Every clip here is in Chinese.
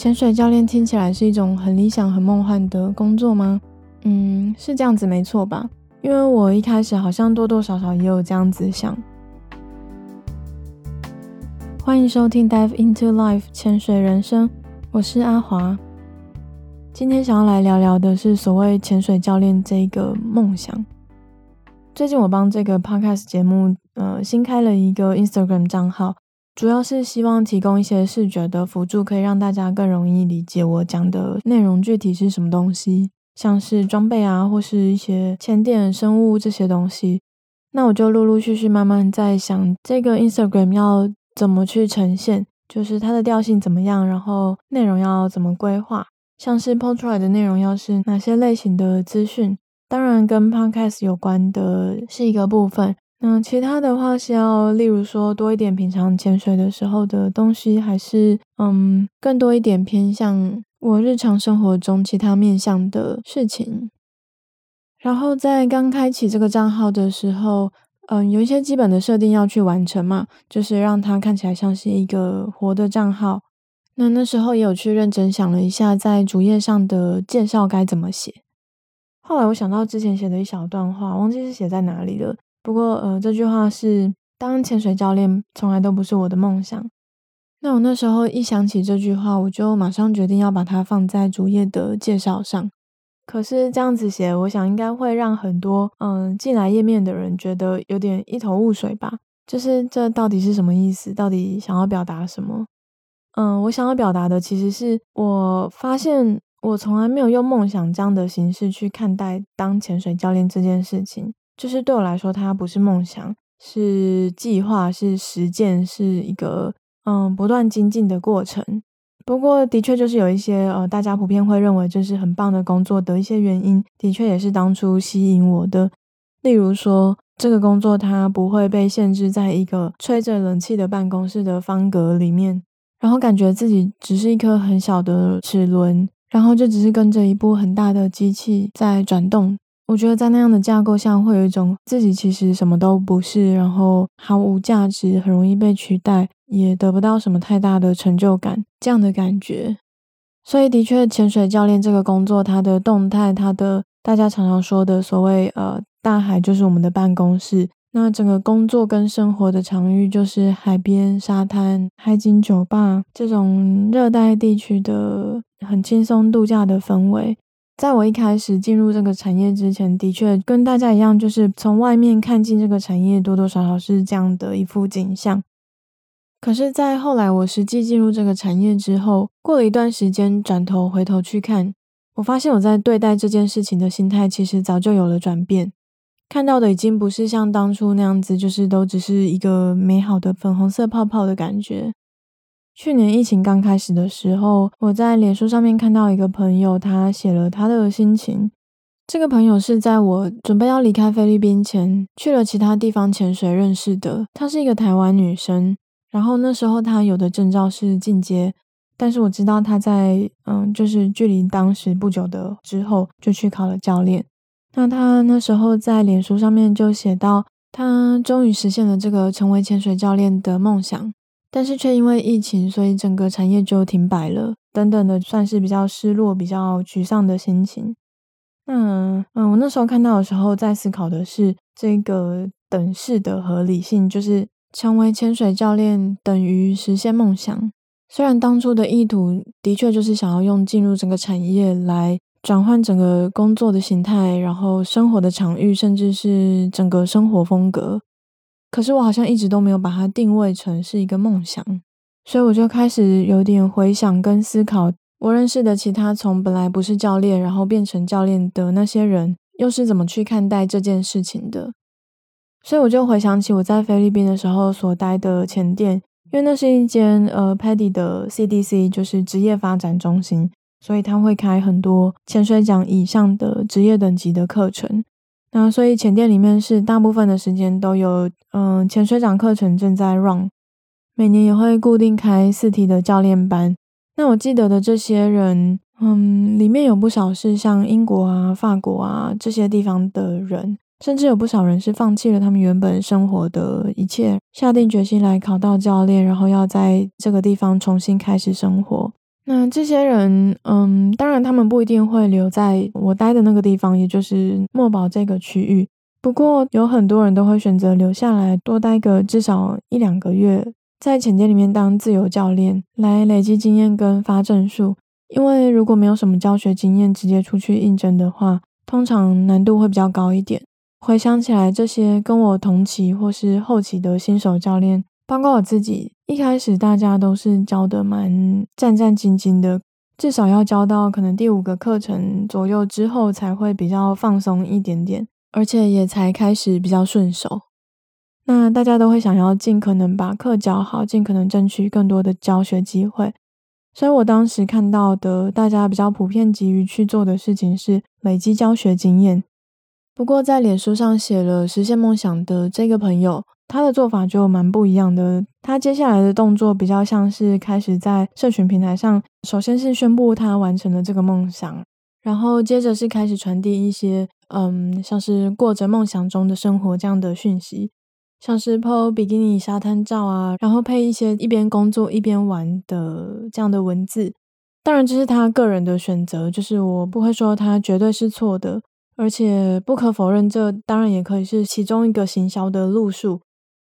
潜水教练听起来是一种很理想、很梦幻的工作吗？嗯，是这样子没错吧？因为我一开始好像多多少少也有这样子想。欢迎收听《Dive into Life》潜水人生，我是阿华。今天想要来聊聊的是所谓潜水教练这个梦想。最近我帮这个 podcast 节目，呃，新开了一个 Instagram 账号，主要是希望提供一些视觉的辅助，可以让大家更容易理解我讲的内容具体是什么东西。像是装备啊，或是一些潜点生物这些东西，那我就陆陆续续慢慢在想，这个 Instagram 要怎么去呈现，就是它的调性怎么样，然后内容要怎么规划，像是 po 出来的内容要是哪些类型的资讯，当然跟 Podcast 有关的是一个部分，那其他的话是要，例如说多一点平常潜水的时候的东西，还是嗯，更多一点偏向。我日常生活中其他面向的事情，然后在刚开启这个账号的时候，嗯，有一些基本的设定要去完成嘛，就是让它看起来像是一个活的账号。那那时候也有去认真想了一下，在主页上的介绍该怎么写。后来我想到之前写的一小段话，忘记是写在哪里了。不过，呃，这句话是当潜水教练从来都不是我的梦想。那我那时候一想起这句话，我就马上决定要把它放在主页的介绍上。可是这样子写，我想应该会让很多嗯进来页面的人觉得有点一头雾水吧。就是这到底是什么意思？到底想要表达什么？嗯，我想要表达的其实是我发现我从来没有用梦想这样的形式去看待当潜水教练这件事情。就是对我来说，它不是梦想，是计划，是实践，是一个。嗯，不断精进的过程。不过，的确就是有一些呃，大家普遍会认为这是很棒的工作的一些原因，的确也是当初吸引我的。例如说，这个工作它不会被限制在一个吹着冷气的办公室的方格里面，然后感觉自己只是一颗很小的齿轮，然后就只是跟着一部很大的机器在转动。我觉得在那样的架构下，会有一种自己其实什么都不是，然后毫无价值，很容易被取代，也得不到什么太大的成就感这样的感觉。所以，的确，潜水教练这个工作，它的动态，它的大家常常说的所谓呃，大海就是我们的办公室。那整个工作跟生活的场域就是海边、沙滩、海景酒吧这种热带地区的很轻松度假的氛围。在我一开始进入这个产业之前，的确跟大家一样，就是从外面看进这个产业，多多少少是这样的一幅景象。可是，在后来我实际进入这个产业之后，过了一段时间，转头回头去看，我发现我在对待这件事情的心态，其实早就有了转变。看到的已经不是像当初那样子，就是都只是一个美好的粉红色泡泡的感觉。去年疫情刚开始的时候，我在脸书上面看到一个朋友，他写了他的心情。这个朋友是在我准备要离开菲律宾前，去了其他地方潜水认识的。她是一个台湾女生，然后那时候她有的证照是进阶，但是我知道她在嗯，就是距离当时不久的之后就去考了教练。那她那时候在脸书上面就写到，她终于实现了这个成为潜水教练的梦想。但是却因为疫情，所以整个产业就停摆了，等等的，算是比较失落、比较沮丧的心情。那嗯，我那时候看到的时候，在思考的是这个等式的合理性，就是成为潜水教练等于实现梦想。虽然当初的意图的确就是想要用进入整个产业来转换整个工作的形态，然后生活的场域，甚至是整个生活风格。可是我好像一直都没有把它定位成是一个梦想，所以我就开始有点回想跟思考，我认识的其他从本来不是教练，然后变成教练的那些人，又是怎么去看待这件事情的。所以我就回想起我在菲律宾的时候所待的潜店，因为那是一间呃 PADI 的 CDC，就是职业发展中心，所以他会开很多潜水奖以上的职业等级的课程。那所以前店里面是大部分的时间都有，嗯、潜水长课程正在 run，每年也会固定开四梯的教练班。那我记得的这些人，嗯，里面有不少是像英国啊、法国啊这些地方的人，甚至有不少人是放弃了他们原本生活的一切，下定决心来考到教练，然后要在这个地方重新开始生活。那这些人，嗯，当然他们不一定会留在我待的那个地方，也就是墨宝这个区域。不过有很多人都会选择留下来，多待个至少一两个月，在浅店里面当自由教练，来累积经验跟发证书。因为如果没有什么教学经验，直接出去应征的话，通常难度会比较高一点。回想起来，这些跟我同期或是后期的新手教练，包括我自己，一开始大家都是教得蛮战战兢兢的，至少要教到可能第五个课程左右之后，才会比较放松一点点，而且也才开始比较顺手。那大家都会想要尽可能把课教好，尽可能争取更多的教学机会。所以我当时看到的，大家比较普遍急于去做的事情是累积教学经验。不过，在脸书上写了实现梦想的这个朋友，他的做法就蛮不一样的。他接下来的动作比较像是开始在社群平台上，首先是宣布他完成了这个梦想，然后接着是开始传递一些，嗯，像是过着梦想中的生活这样的讯息，像是 po 比基尼沙滩照啊，然后配一些一边工作一边玩的这样的文字。当然，这是他个人的选择，就是我不会说他绝对是错的。而且不可否认，这当然也可以是其中一个行销的路数。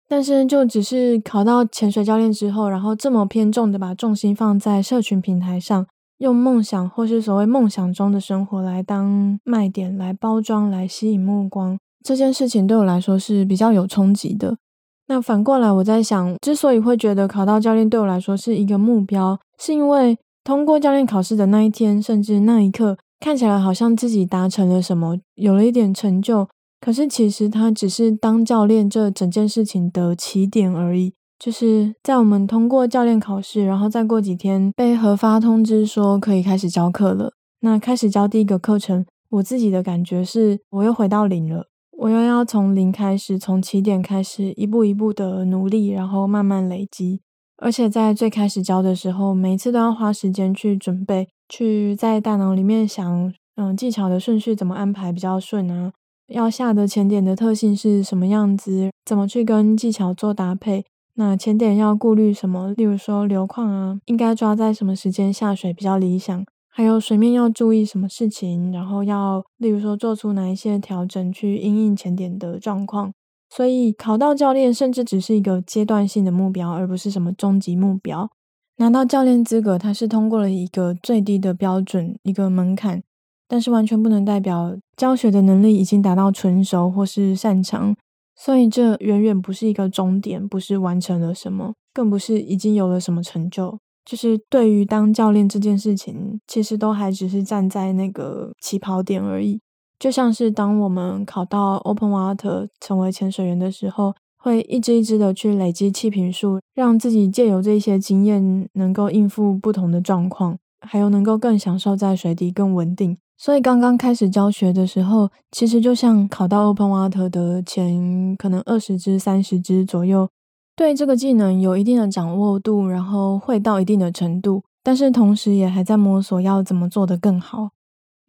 但是，就只是考到潜水教练之后，然后这么偏重的把重心放在社群平台上，用梦想或是所谓梦想中的生活来当卖点、来包装、来吸引目光，这件事情对我来说是比较有冲击的。那反过来，我在想，之所以会觉得考到教练对我来说是一个目标，是因为通过教练考试的那一天，甚至那一刻。看起来好像自己达成了什么，有了一点成就，可是其实它只是当教练这整件事情的起点而已。就是在我们通过教练考试，然后再过几天被核发通知说可以开始教课了。那开始教第一个课程，我自己的感觉是我又回到零了，我又要从零开始，从起点开始，一步一步的努力，然后慢慢累积。而且在最开始教的时候，每一次都要花时间去准备。去在大脑里面想，嗯，技巧的顺序怎么安排比较顺啊？要下的潜点的特性是什么样子？怎么去跟技巧做搭配？那潜点要顾虑什么？例如说流况啊，应该抓在什么时间下水比较理想？还有水面要注意什么事情？然后要例如说做出哪一些调整去因应潜点的状况？所以考到教练甚至只是一个阶段性的目标，而不是什么终极目标。拿到教练资格，它是通过了一个最低的标准，一个门槛，但是完全不能代表教学的能力已经达到纯熟或是擅长，所以这远远不是一个终点，不是完成了什么，更不是已经有了什么成就，就是对于当教练这件事情，其实都还只是站在那个起跑点而已，就像是当我们考到 Open Water 成为潜水员的时候。会一支一支的去累积气瓶数，让自己借由这些经验，能够应付不同的状况，还有能够更享受在水底更稳定。所以刚刚开始教学的时候，其实就像考到 Open Water 的前可能二十支、三十支左右，对这个技能有一定的掌握度，然后会到一定的程度，但是同时也还在摸索要怎么做得更好。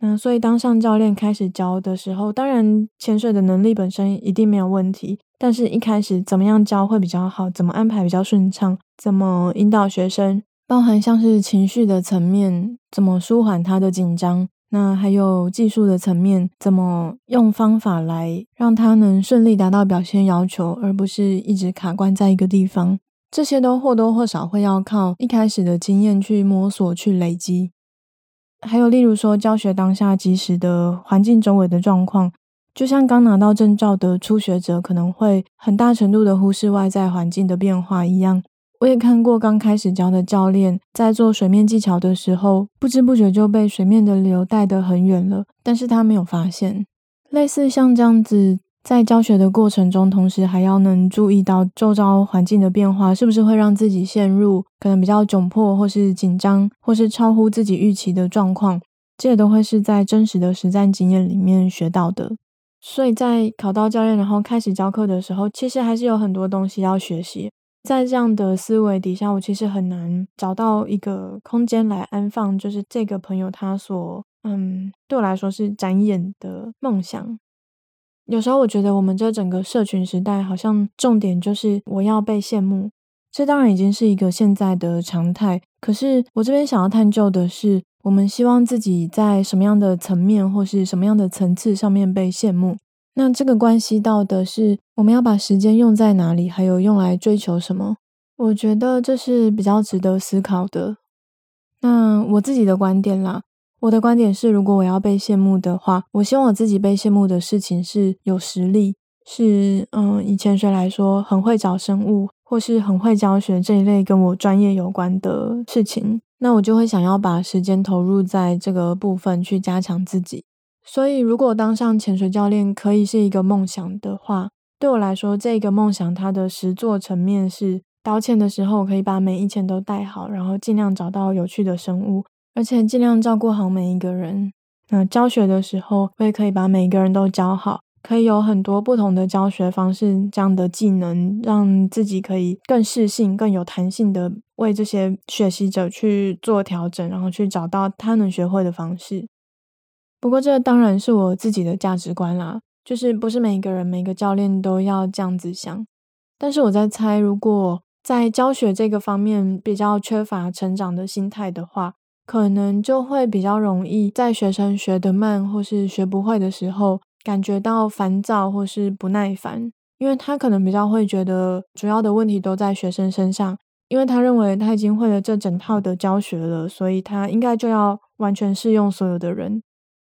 那所以当上教练开始教的时候，当然潜水的能力本身一定没有问题，但是一开始怎么样教会比较好，怎么安排比较顺畅，怎么引导学生，包含像是情绪的层面，怎么舒缓他的紧张，那还有技术的层面，怎么用方法来让他能顺利达到表现要求，而不是一直卡关在一个地方，这些都或多或少会要靠一开始的经验去摸索去累积。还有，例如说教学当下即时的环境周围的状况，就像刚拿到证照的初学者可能会很大程度的忽视外在环境的变化一样。我也看过刚开始教的教练在做水面技巧的时候，不知不觉就被水面的流带得很远了，但是他没有发现。类似像这样子。在教学的过程中，同时还要能注意到周遭环境的变化，是不是会让自己陷入可能比较窘迫，或是紧张，或是超乎自己预期的状况？这也都会是在真实的实战经验里面学到的。所以在考到教练，然后开始教课的时候，其实还是有很多东西要学习。在这样的思维底下，我其实很难找到一个空间来安放，就是这个朋友他所嗯，对我来说是展演的梦想。有时候我觉得我们这整个社群时代，好像重点就是我要被羡慕，这当然已经是一个现在的常态。可是我这边想要探究的是，我们希望自己在什么样的层面或是什么样的层次上面被羡慕？那这个关系到的是我们要把时间用在哪里，还有用来追求什么？我觉得这是比较值得思考的。那我自己的观点啦，我的观点是，如果我要被羡慕的话，我希望我自己被羡慕的事情是有实力，是嗯，以潜水来说，很会找生物。或是很会教学这一类跟我专业有关的事情，那我就会想要把时间投入在这个部分去加强自己。所以，如果当上潜水教练可以是一个梦想的话，对我来说，这个梦想它的实作层面是导潜的时候可以把每一潜都带好，然后尽量找到有趣的生物，而且尽量照顾好每一个人。那教学的时候，我也可以把每一个人都教好。可以有很多不同的教学方式，这样的技能让自己可以更适性、更有弹性的为这些学习者去做调整，然后去找到他能学会的方式。不过，这当然是我自己的价值观啦，就是不是每一个人、每个教练都要这样子想。但是我在猜，如果在教学这个方面比较缺乏成长的心态的话，可能就会比较容易在学生学得慢或是学不会的时候。感觉到烦躁或是不耐烦，因为他可能比较会觉得主要的问题都在学生身上，因为他认为他已经会了这整套的教学了，所以他应该就要完全适用所有的人。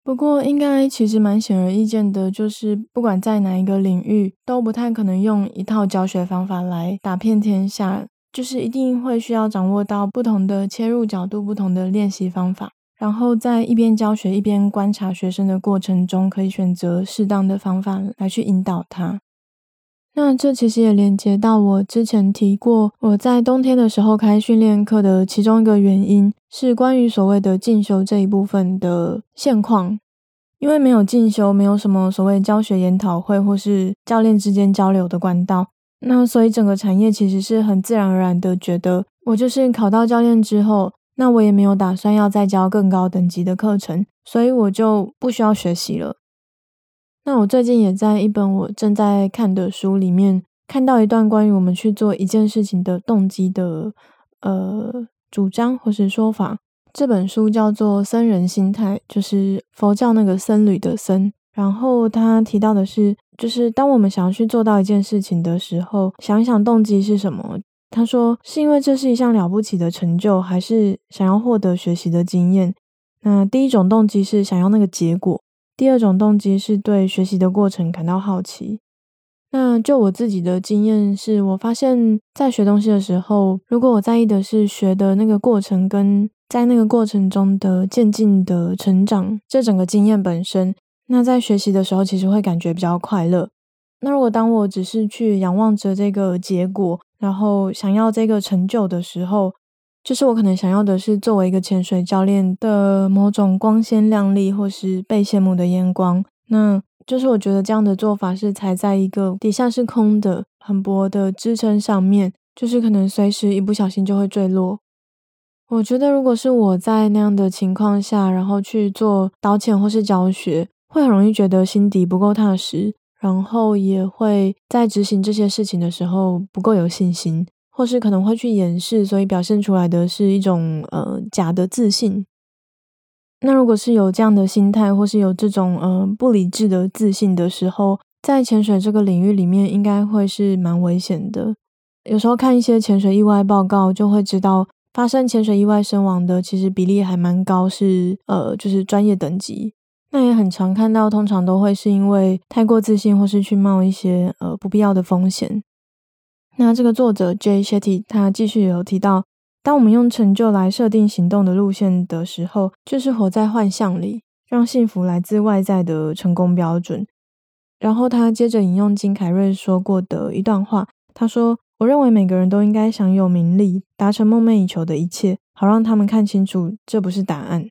不过，应该其实蛮显而易见的，就是不管在哪一个领域，都不太可能用一套教学方法来打遍天下，就是一定会需要掌握到不同的切入角度、不同的练习方法。然后在一边教学一边观察学生的过程中，可以选择适当的方法来去引导他。那这其实也连接到我之前提过，我在冬天的时候开训练课的其中一个原因，是关于所谓的进修这一部分的现况。因为没有进修，没有什么所谓教学研讨会或是教练之间交流的管道，那所以整个产业其实是很自然而然的觉得，我就是考到教练之后。那我也没有打算要再教更高等级的课程，所以我就不需要学习了。那我最近也在一本我正在看的书里面看到一段关于我们去做一件事情的动机的呃主张或是说法。这本书叫做《僧人心态》，就是佛教那个僧侣的僧。然后他提到的是，就是当我们想要去做到一件事情的时候，想一想动机是什么。他说：“是因为这是一项了不起的成就，还是想要获得学习的经验？那第一种动机是想要那个结果，第二种动机是对学习的过程感到好奇。那就我自己的经验是，我发现，在学东西的时候，如果我在意的是学的那个过程，跟在那个过程中的渐进的成长，这整个经验本身，那在学习的时候，其实会感觉比较快乐。那如果当我只是去仰望着这个结果，然后想要这个成就的时候，就是我可能想要的是作为一个潜水教练的某种光鲜亮丽，或是被羡慕的眼光。那就是我觉得这样的做法是踩在一个底下是空的、很薄的支撑上面，就是可能随时一不小心就会坠落。我觉得如果是我在那样的情况下，然后去做导潜或是教学，会很容易觉得心底不够踏实。然后也会在执行这些事情的时候不够有信心，或是可能会去掩饰，所以表现出来的是一种呃假的自信。那如果是有这样的心态，或是有这种呃不理智的自信的时候，在潜水这个领域里面，应该会是蛮危险的。有时候看一些潜水意外报告，就会知道发生潜水意外身亡的，其实比例还蛮高，是呃就是专业等级。那也很常看到，通常都会是因为太过自信，或是去冒一些呃不必要的风险。那这个作者 Jay Shetty 他继续有提到，当我们用成就来设定行动的路线的时候，就是活在幻象里，让幸福来自外在的成功标准。然后他接着引用金凯瑞说过的一段话，他说：“我认为每个人都应该享有名利，达成梦寐以求的一切，好让他们看清楚这不是答案。”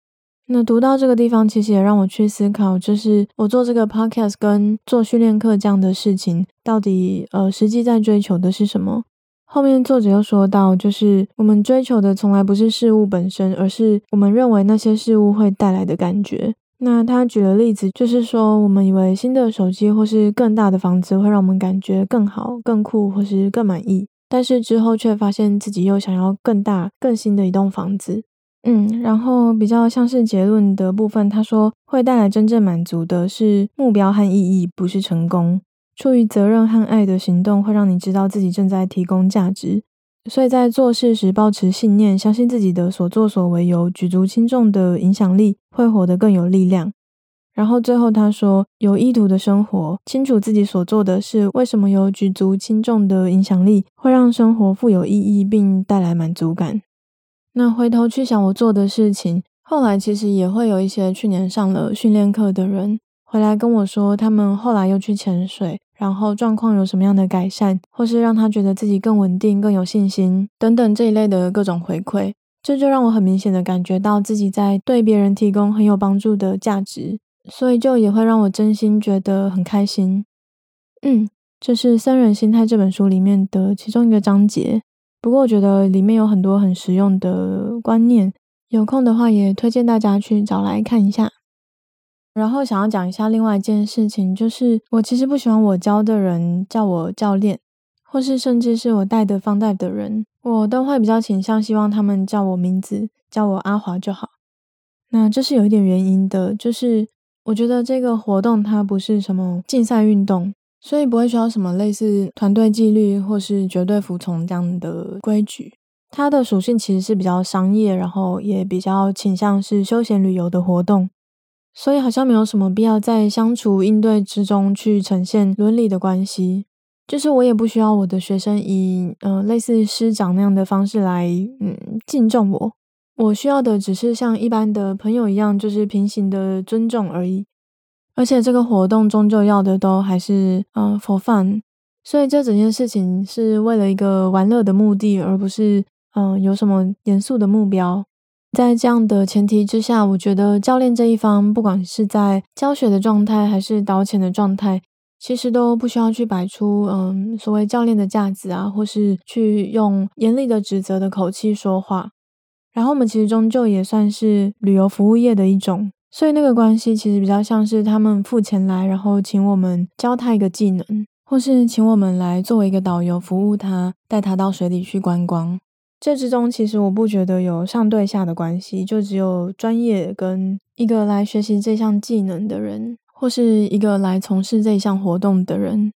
那读到这个地方，其实也让我去思考，就是我做这个 podcast 跟做训练课这样的事情，到底呃实际在追求的是什么？后面作者又说到，就是我们追求的从来不是事物本身，而是我们认为那些事物会带来的感觉。那他举了例子，就是说我们以为新的手机或是更大的房子会让我们感觉更好、更酷，或是更满意。但是之后却发现自己又想要更大、更新的一栋房子。嗯，然后比较像是结论的部分，他说会带来真正满足的是目标和意义，不是成功。出于责任和爱的行动会让你知道自己正在提供价值，所以在做事时保持信念，相信自己的所作所为有举足轻重的影响力，会活得更有力量。然后最后他说，有意图的生活，清楚自己所做的事为什么有举足轻重的影响力，会让生活富有意义并带来满足感。那回头去想我做的事情，后来其实也会有一些去年上了训练课的人回来跟我说，他们后来又去潜水，然后状况有什么样的改善，或是让他觉得自己更稳定、更有信心等等这一类的各种回馈，这就让我很明显的感觉到自己在对别人提供很有帮助的价值。所以就也会让我真心觉得很开心。嗯，这是《三人心态》这本书里面的其中一个章节。不过我觉得里面有很多很实用的观念，有空的话也推荐大家去找来看一下。然后想要讲一下另外一件事情，就是我其实不喜欢我教的人叫我教练，或是甚至是我带的放贷的人，我都会比较倾向希望他们叫我名字，叫我阿华就好。那这是有一点原因的，就是。我觉得这个活动它不是什么竞赛运动，所以不会需要什么类似团队纪律或是绝对服从这样的规矩。它的属性其实是比较商业，然后也比较倾向是休闲旅游的活动，所以好像没有什么必要在相处应对之中去呈现伦理的关系。就是我也不需要我的学生以嗯、呃、类似师长那样的方式来嗯敬重我。我需要的只是像一般的朋友一样，就是平行的尊重而已。而且这个活动终究要的都还是嗯 for fun，所以这整件事情是为了一个玩乐的目的，而不是嗯有什么严肃的目标。在这样的前提之下，我觉得教练这一方，不管是在教学的状态还是导潜的状态，其实都不需要去摆出嗯所谓教练的架子啊，或是去用严厉的指责的口气说话。然后我们其实终究也算是旅游服务业的一种，所以那个关系其实比较像是他们付钱来，然后请我们教他一个技能，或是请我们来作为一个导游服务他，带他到水里去观光。这之中其实我不觉得有上对下的关系，就只有专业跟一个来学习这项技能的人，或是一个来从事这项活动的人。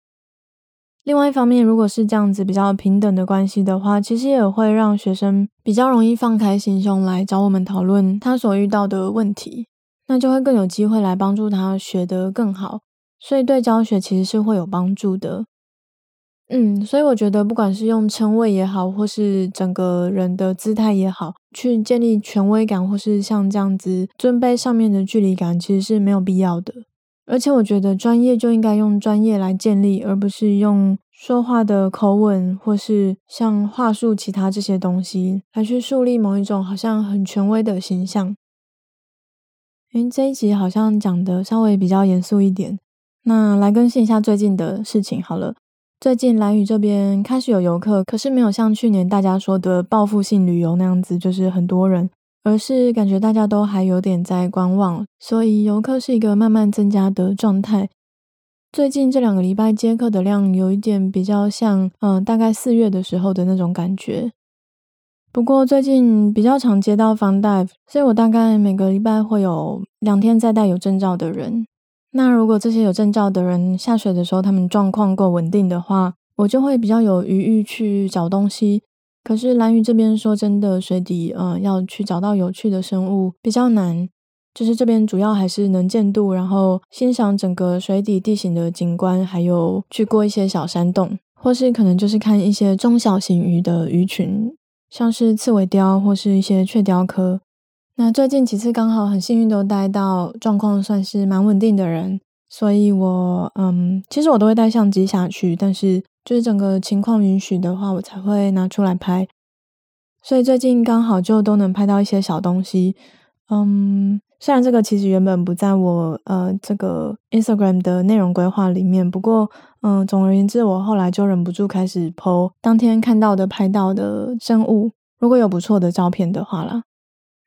另外一方面，如果是这样子比较平等的关系的话，其实也会让学生比较容易放开心胸来找我们讨论他所遇到的问题，那就会更有机会来帮助他学得更好，所以对教学其实是会有帮助的。嗯，所以我觉得不管是用称谓也好，或是整个人的姿态也好，去建立权威感，或是像这样子尊卑上面的距离感，其实是没有必要的。而且我觉得专业就应该用专业来建立，而不是用说话的口吻或是像话术其他这些东西来去树立某一种好像很权威的形象。诶，这一集好像讲的稍微比较严肃一点，那来更新一下最近的事情好了。最近兰屿这边开始有游客，可是没有像去年大家说的报复性旅游那样子，就是很多人。而是感觉大家都还有点在观望，所以游客是一个慢慢增加的状态。最近这两个礼拜接客的量有一点比较像，嗯，大概四月的时候的那种感觉。不过最近比较常接到 fun dive，所以我大概每个礼拜会有两天在带有证照的人。那如果这些有证照的人下水的时候，他们状况够稳定的话，我就会比较有余裕去找东西。可是蓝鱼这边说真的，水底呃要去找到有趣的生物比较难，就是这边主要还是能见度，然后欣赏整个水底地形的景观，还有去过一些小山洞，或是可能就是看一些中小型鱼的鱼群，像是刺尾雕或是一些雀雕科。那最近几次刚好很幸运都带到状况算是蛮稳定的人，所以我嗯其实我都会带相机下去，但是。就是整个情况允许的话，我才会拿出来拍。所以最近刚好就都能拍到一些小东西。嗯，虽然这个其实原本不在我呃这个 Instagram 的内容规划里面，不过嗯，总而言之，我后来就忍不住开始 po 当天看到的、拍到的生物，如果有不错的照片的话啦，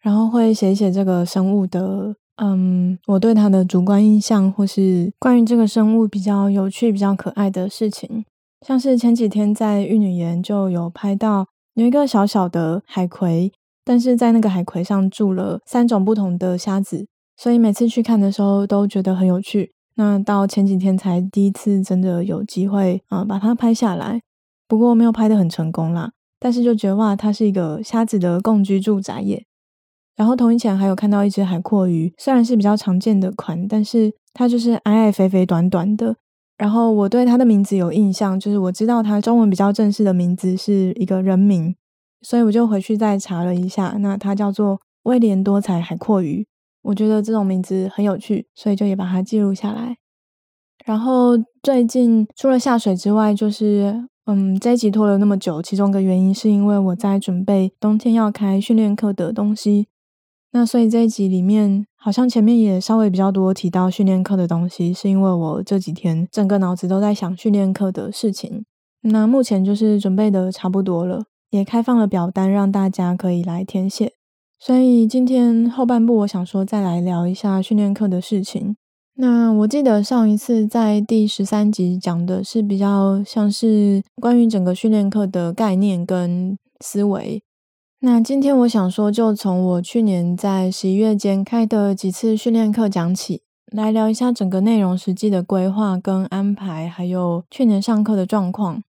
然后会写一写这个生物的嗯，我对它的主观印象，或是关于这个生物比较有趣、比较可爱的事情。像是前几天在玉女岩就有拍到有一个小小的海葵，但是在那个海葵上住了三种不同的虾子，所以每次去看的时候都觉得很有趣。那到前几天才第一次真的有机会啊、把它拍下来，不过没有拍得很成功啦。但是就觉得哇，它是一个虾子的共居住宅耶。然后同一前还有看到一只海阔鱼，虽然是比较常见的款，但是它就是矮矮肥肥短短的。然后我对它的名字有印象，就是我知道它中文比较正式的名字是一个人名，所以我就回去再查了一下，那它叫做威廉多彩海蛞蝓。我觉得这种名字很有趣，所以就也把它记录下来。然后最近除了下水之外，就是嗯，这一集拖了那么久，其中一个原因是因为我在准备冬天要开训练课的东西。那所以这一集里面好像前面也稍微比较多提到训练课的东西，是因为我这几天整个脑子都在想训练课的事情。那目前就是准备的差不多了，也开放了表单让大家可以来填写。所以今天后半部，我想说再来聊一下训练课的事情。那我记得上一次在第十三集讲的是比较像是关于整个训练课的概念跟思维。那今天我想说，就从我去年在十一月间开的几次训练课讲起，来聊一下整个内容实际的规划跟安排，还有去年上课的状况。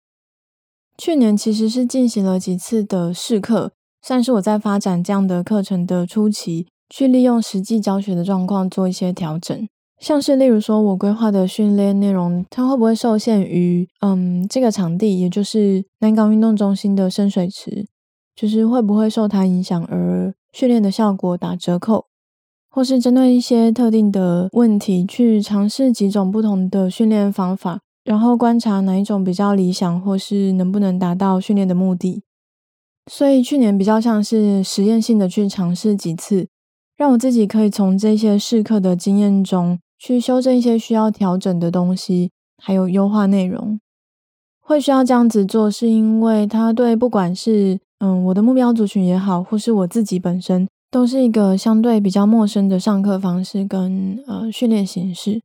去年其实是进行了几次的试课。算是我在发展这样的课程的初期，去利用实际教学的状况做一些调整，像是例如说我规划的训练内容，它会不会受限于嗯这个场地，也就是南港运动中心的深水池，就是会不会受它影响而训练的效果打折扣，或是针对一些特定的问题去尝试几种不同的训练方法，然后观察哪一种比较理想，或是能不能达到训练的目的。所以去年比较像是实验性的去尝试几次，让我自己可以从这些试课的经验中去修正一些需要调整的东西，还有优化内容。会需要这样子做，是因为它对不管是嗯我的目标族群也好，或是我自己本身，都是一个相对比较陌生的上课方式跟呃训练形式。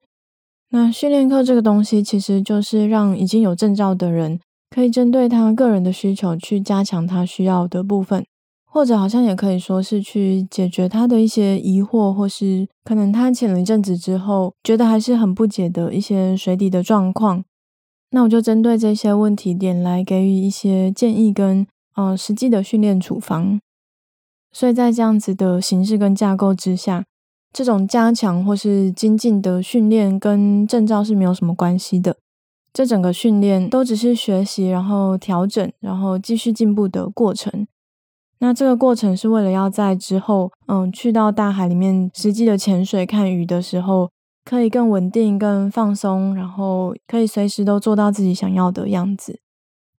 那训练课这个东西，其实就是让已经有证照的人。可以针对他个人的需求去加强他需要的部分，或者好像也可以说是去解决他的一些疑惑，或是可能他潜了一阵子之后觉得还是很不解的一些水底的状况。那我就针对这些问题点来给予一些建议跟呃实际的训练处方。所以在这样子的形式跟架构之下，这种加强或是精进的训练跟证照是没有什么关系的。这整个训练都只是学习，然后调整，然后继续进步的过程。那这个过程是为了要在之后，嗯，去到大海里面实际的潜水看鱼的时候，可以更稳定、更放松，然后可以随时都做到自己想要的样子。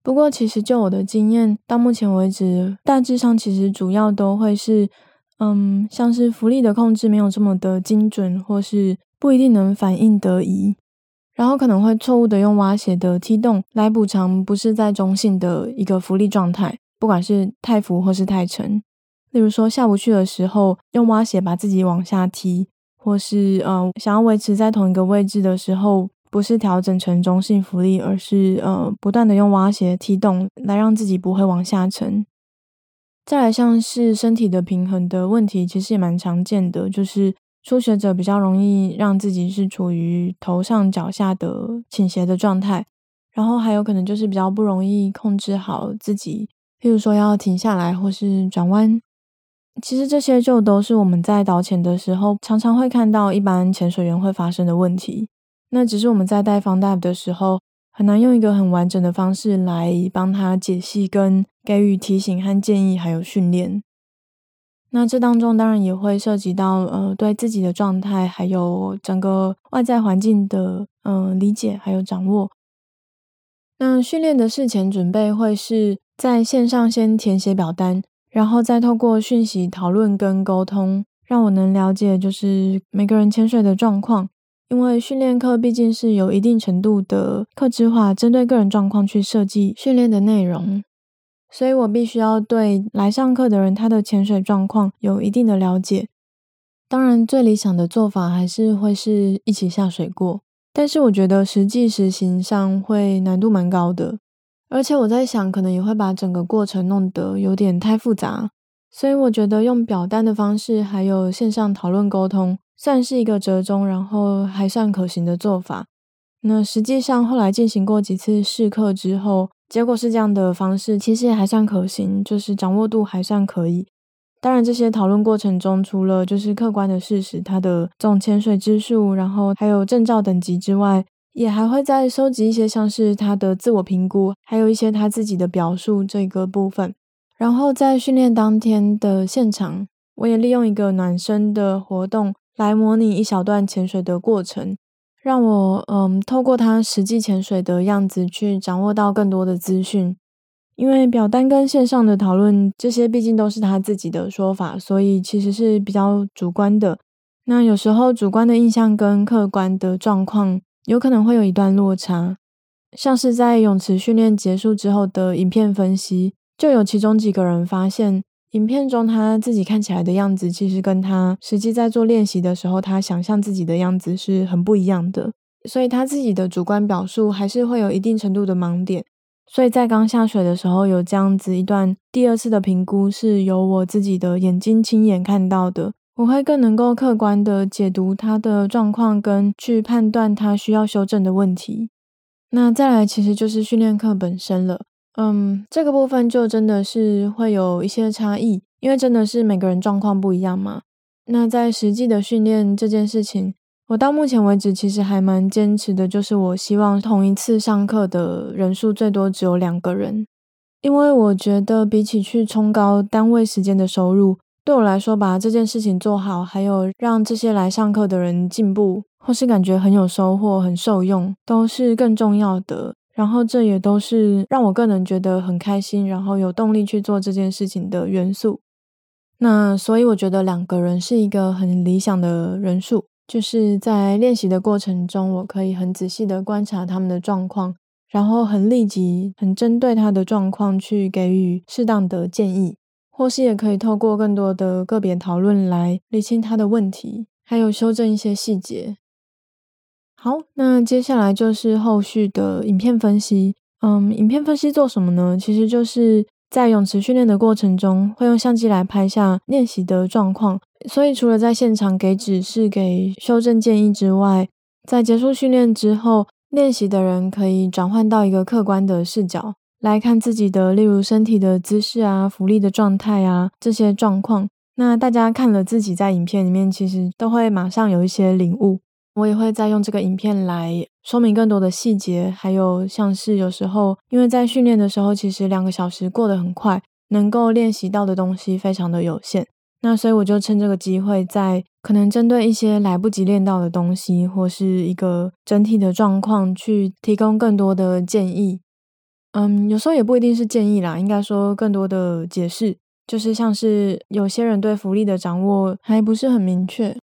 不过，其实就我的经验，到目前为止，大致上其实主要都会是，嗯，像是浮力的控制没有这么的精准，或是不一定能反应得宜。然后可能会错误的用蛙鞋的踢动来补偿不是在中性的一个浮力状态，不管是太浮或是太沉。例如说下不去的时候，用蛙鞋把自己往下踢，或是呃想要维持在同一个位置的时候，不是调整成中性浮力，而是呃不断的用蛙鞋踢动来让自己不会往下沉。再来像是身体的平衡的问题，其实也蛮常见的，就是。初学者比较容易让自己是处于头上脚下的倾斜的状态，然后还有可能就是比较不容易控制好自己，譬如说要停下来或是转弯。其实这些就都是我们在导潜的时候常常会看到一般潜水员会发生的问题。那只是我们在带方戴的时候很难用一个很完整的方式来帮他解析跟给予提醒和建议，还有训练。那这当中当然也会涉及到呃对自己的状态，还有整个外在环境的嗯、呃、理解还有掌握。那训练的事前准备会是在线上先填写表单，然后再透过讯息讨论跟沟通，让我能了解就是每个人潜水的状况。因为训练课毕竟是有一定程度的客制化，针对个人状况去设计训练的内容。所以我必须要对来上课的人他的潜水状况有一定的了解。当然，最理想的做法还是会是一起下水过，但是我觉得实际实行上会难度蛮高的，而且我在想，可能也会把整个过程弄得有点太复杂，所以我觉得用表单的方式，还有线上讨论沟通，算是一个折中，然后还算可行的做法。那实际上后来进行过几次试课之后，结果是这样的方式，其实也还算可行，就是掌握度还算可以。当然，这些讨论过程中，除了就是客观的事实，它的总潜水之数，然后还有证照等级之外，也还会再收集一些像是他的自我评估，还有一些他自己的表述这个部分。然后在训练当天的现场，我也利用一个暖身的活动来模拟一小段潜水的过程，让我嗯透过他实际潜水的样子去掌握到更多的资讯。因为表单跟线上的讨论，这些毕竟都是他自己的说法，所以其实是比较主观的。那有时候主观的印象跟客观的状况有可能会有一段落差。像是在泳池训练结束之后的影片分析，就有其中几个人发现，影片中他自己看起来的样子，其实跟他实际在做练习的时候，他想象自己的样子是很不一样的。所以他自己的主观表述还是会有一定程度的盲点。所以在刚下水的时候，有这样子一段第二次的评估，是由我自己的眼睛亲眼看到的。我会更能够客观的解读他的状况，跟去判断他需要修正的问题。那再来，其实就是训练课本身了。嗯，这个部分就真的是会有一些差异，因为真的是每个人状况不一样嘛。那在实际的训练这件事情。我到目前为止，其实还蛮坚持的，就是我希望同一次上课的人数最多只有两个人，因为我觉得比起去冲高单位时间的收入，对我来说，把这件事情做好，还有让这些来上课的人进步，或是感觉很有收获、很受用，都是更重要的。然后这也都是让我个人觉得很开心，然后有动力去做这件事情的元素。那所以我觉得两个人是一个很理想的人数。就是在练习的过程中，我可以很仔细的观察他们的状况，然后很立即、很针对他的状况去给予适当的建议，或是也可以透过更多的个别讨论来理清他的问题，还有修正一些细节。好，那接下来就是后续的影片分析。嗯，影片分析做什么呢？其实就是。在泳池训练的过程中，会用相机来拍下练习的状况。所以，除了在现场给指示、给修正建议之外，在结束训练之后，练习的人可以转换到一个客观的视角来看自己的，例如身体的姿势啊、浮力的状态啊这些状况。那大家看了自己在影片里面，其实都会马上有一些领悟。我也会再用这个影片来说明更多的细节，还有像是有时候，因为在训练的时候，其实两个小时过得很快，能够练习到的东西非常的有限。那所以我就趁这个机会，在可能针对一些来不及练到的东西，或是一个整体的状况，去提供更多的建议。嗯，有时候也不一定是建议啦，应该说更多的解释，就是像是有些人对浮力的掌握还不是很明确。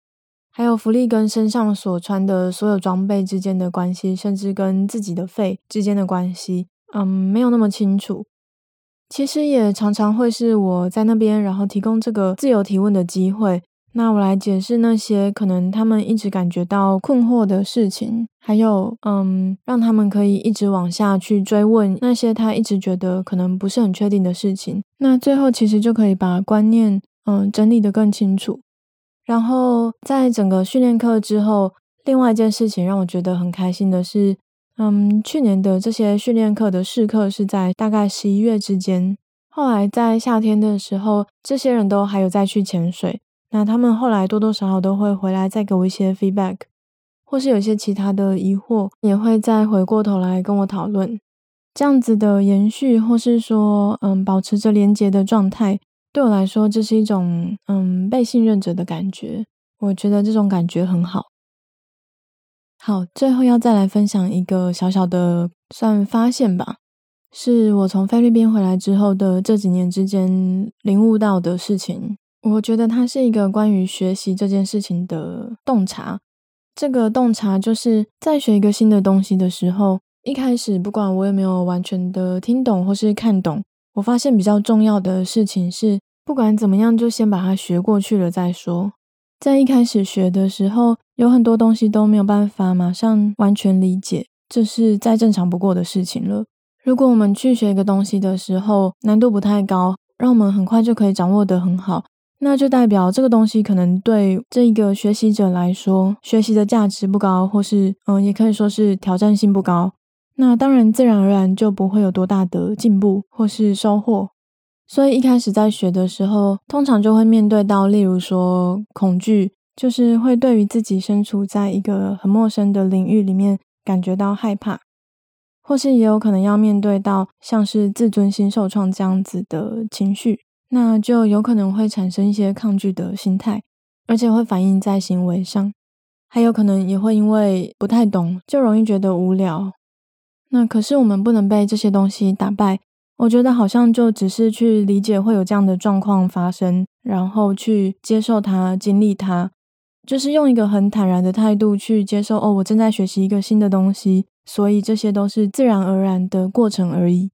还有浮力跟身上所穿的所有装备之间的关系，甚至跟自己的肺之间的关系，嗯，没有那么清楚。其实也常常会是我在那边，然后提供这个自由提问的机会。那我来解释那些可能他们一直感觉到困惑的事情，还有，嗯，让他们可以一直往下去追问那些他一直觉得可能不是很确定的事情。那最后其实就可以把观念，嗯，整理得更清楚。然后在整个训练课之后，另外一件事情让我觉得很开心的是，嗯，去年的这些训练课的试课是在大概十一月之间。后来在夏天的时候，这些人都还有再去潜水。那他们后来多多少少都会回来再给我一些 feedback，或是有些其他的疑惑，也会再回过头来跟我讨论。这样子的延续，或是说，嗯，保持着连结的状态。对我来说，这是一种嗯被信任者的感觉，我觉得这种感觉很好。好，最后要再来分享一个小小的算发现吧，是我从菲律宾回来之后的这几年之间领悟到的事情。我觉得它是一个关于学习这件事情的洞察。这个洞察就是在学一个新的东西的时候，一开始不管我有没有完全的听懂或是看懂。我发现比较重要的事情是，不管怎么样，就先把它学过去了再说。在一开始学的时候，有很多东西都没有办法马上完全理解，这是再正常不过的事情了。如果我们去学一个东西的时候，难度不太高，让我们很快就可以掌握得很好，那就代表这个东西可能对这一个学习者来说，学习的价值不高，或是嗯，也可以说是挑战性不高。那当然，自然而然就不会有多大的进步或是收获。所以一开始在学的时候，通常就会面对到，例如说恐惧，就是会对于自己身处在一个很陌生的领域里面感觉到害怕，或是也有可能要面对到像是自尊心受创这样子的情绪，那就有可能会产生一些抗拒的心态，而且会反映在行为上，还有可能也会因为不太懂，就容易觉得无聊。那可是我们不能被这些东西打败。我觉得好像就只是去理解会有这样的状况发生，然后去接受它、经历它，就是用一个很坦然的态度去接受。哦，我正在学习一个新的东西，所以这些都是自然而然的过程而已。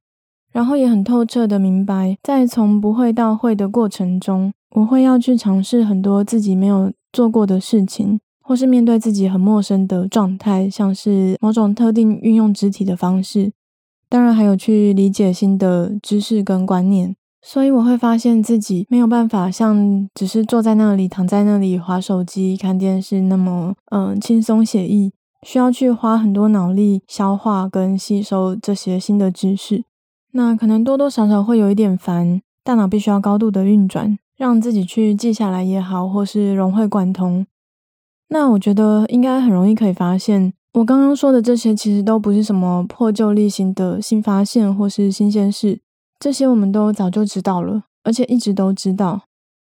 然后也很透彻的明白，在从不会到会的过程中，我会要去尝试很多自己没有做过的事情，或是面对自己很陌生的状态，像是某种特定运用肢体的方式。当然还有去理解新的知识跟观念，所以我会发现自己没有办法像只是坐在那里、躺在那里滑手机、看电视那么嗯轻松写意，需要去花很多脑力消化跟吸收这些新的知识。那可能多多少少会有一点烦，大脑必须要高度的运转，让自己去记下来也好，或是融会贯通。那我觉得应该很容易可以发现。我刚刚说的这些其实都不是什么破旧立新的新发现或是新鲜事，这些我们都早就知道了，而且一直都知道。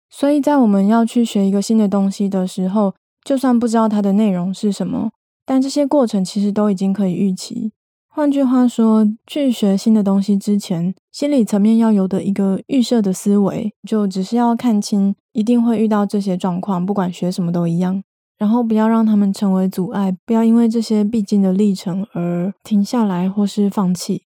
所以在我们要去学一个新的东西的时候，就算不知道它的内容是什么，但这些过程其实都已经可以预期。换句话说，去学新的东西之前，心理层面要有的一个预设的思维，就只是要看清一定会遇到这些状况，不管学什么都一样。然后不要让他们成为阻碍，不要因为这些必经的历程而停下来或是放弃，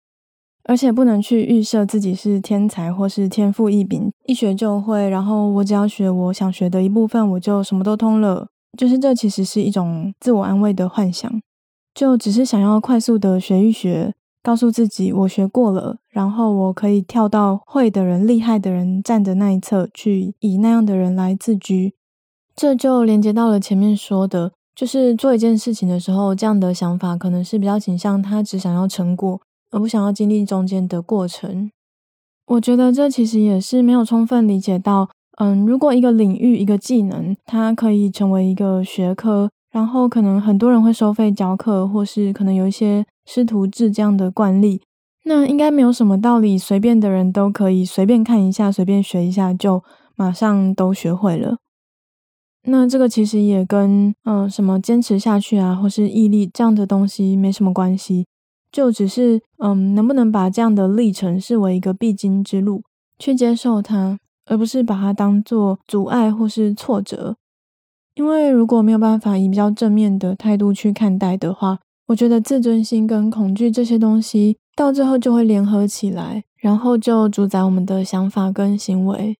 而且不能去预设自己是天才或是天赋异禀，一学就会，然后我只要学我想学的一部分，我就什么都通了。就是这其实是一种自我安慰的幻想，就只是想要快速的学一学，告诉自己我学过了，然后我可以跳到会的人、厉害的人站的那一侧去，以那样的人来自居。这就连接到了前面说的，就是做一件事情的时候，这样的想法可能是比较倾向他只想要成果，而不想要经历中间的过程。我觉得这其实也是没有充分理解到，嗯，如果一个领域、一个技能，它可以成为一个学科，然后可能很多人会收费教课，或是可能有一些师徒制这样的惯例，那应该没有什么道理，随便的人都可以随便看一下、随便学一下，就马上都学会了。那这个其实也跟嗯、什么坚持下去啊，或是毅力这样的东西没什么关系，就只是嗯能不能把这样的历程视为一个必经之路，去接受它，而不是把它当做阻碍或是挫折。因为如果没有办法以比较正面的态度去看待的话，我觉得自尊心跟恐惧这些东西到最后就会联合起来，然后就主宰我们的想法跟行为。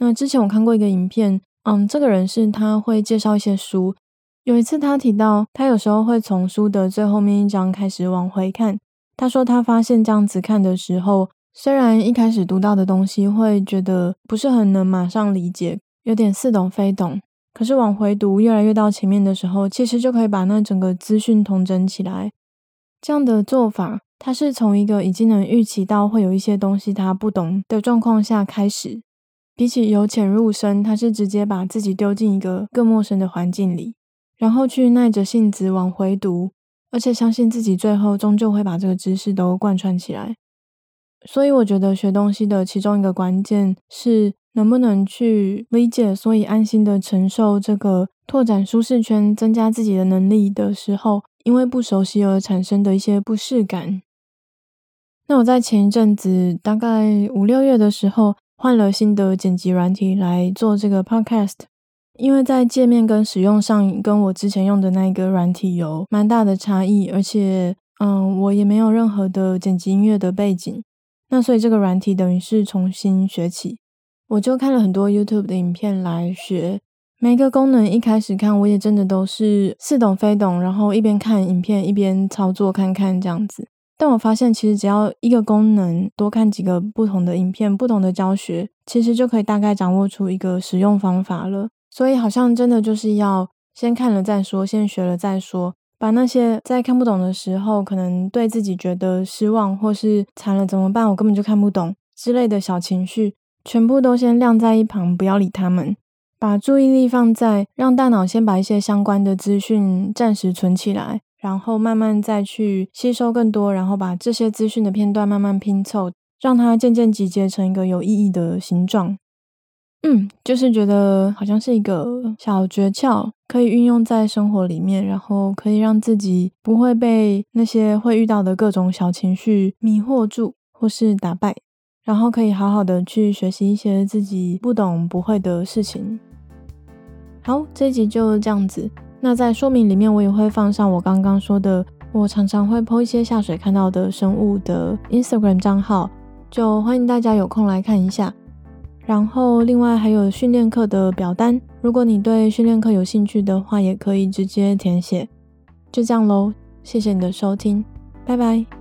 那之前我看过一个影片。嗯，这个人是他会介绍一些书。有一次他提到，他有时候会从书的最后面一章开始往回看。他说他发现这样子看的时候，虽然一开始读到的东西会觉得不是很能马上理解，有点似懂非懂，可是往回读越来越到前面的时候，其实就可以把那整个资讯统整起来。这样的做法，他是从一个已经能预期到会有一些东西他不懂的状况下开始。比起由浅入深，他是直接把自己丢进一个更陌生的环境里，然后去耐着性子往回读，而且相信自己最后终究会把这个知识都贯穿起来。所以我觉得学东西的其中一个关键是能不能去理解，所以安心的承受这个拓展舒适圈、增加自己的能力的时候，因为不熟悉而产生的一些不适感。那我在前一阵子，大概五六月的时候。换了新的剪辑软体来做这个 podcast，因为在界面跟使用上跟我之前用的那一个软体有蛮大的差异，而且嗯，我也没有任何的剪辑音乐的背景，那所以这个软体等于是重新学起。我就看了很多 YouTube 的影片来学，每一个功能一开始看，我也真的都是似懂非懂，然后一边看影片一边操作看看这样子。但我发现，其实只要一个功能多看几个不同的影片、不同的教学，其实就可以大概掌握出一个使用方法了。所以好像真的就是要先看了再说，先学了再说，把那些在看不懂的时候，可能对自己觉得失望或是惨了怎么办，我根本就看不懂之类的小情绪，全部都先晾在一旁，不要理他们。把注意力放在让大脑先把一些相关的资讯暂时存起来，然后慢慢再去吸收更多，然后把这些资讯的片段慢慢拼凑，让它渐渐集结成一个有意义的形状。嗯，就是觉得好像是一个小诀窍，可以运用在生活里面，然后可以让自己不会被那些会遇到的各种小情绪迷惑住，或是打败。然后可以好好的去学习一些自己不懂不会的事情。好，这一集就这样子。那在说明里面，我也会放上我刚刚说的，我常常会 po 一些下水看到的生物的 Instagram 账号，就欢迎大家有空来看一下。然后另外还有训练课的表单，如果你对训练课有兴趣的话，也可以直接填写。就这样喽，谢谢你的收听，拜拜。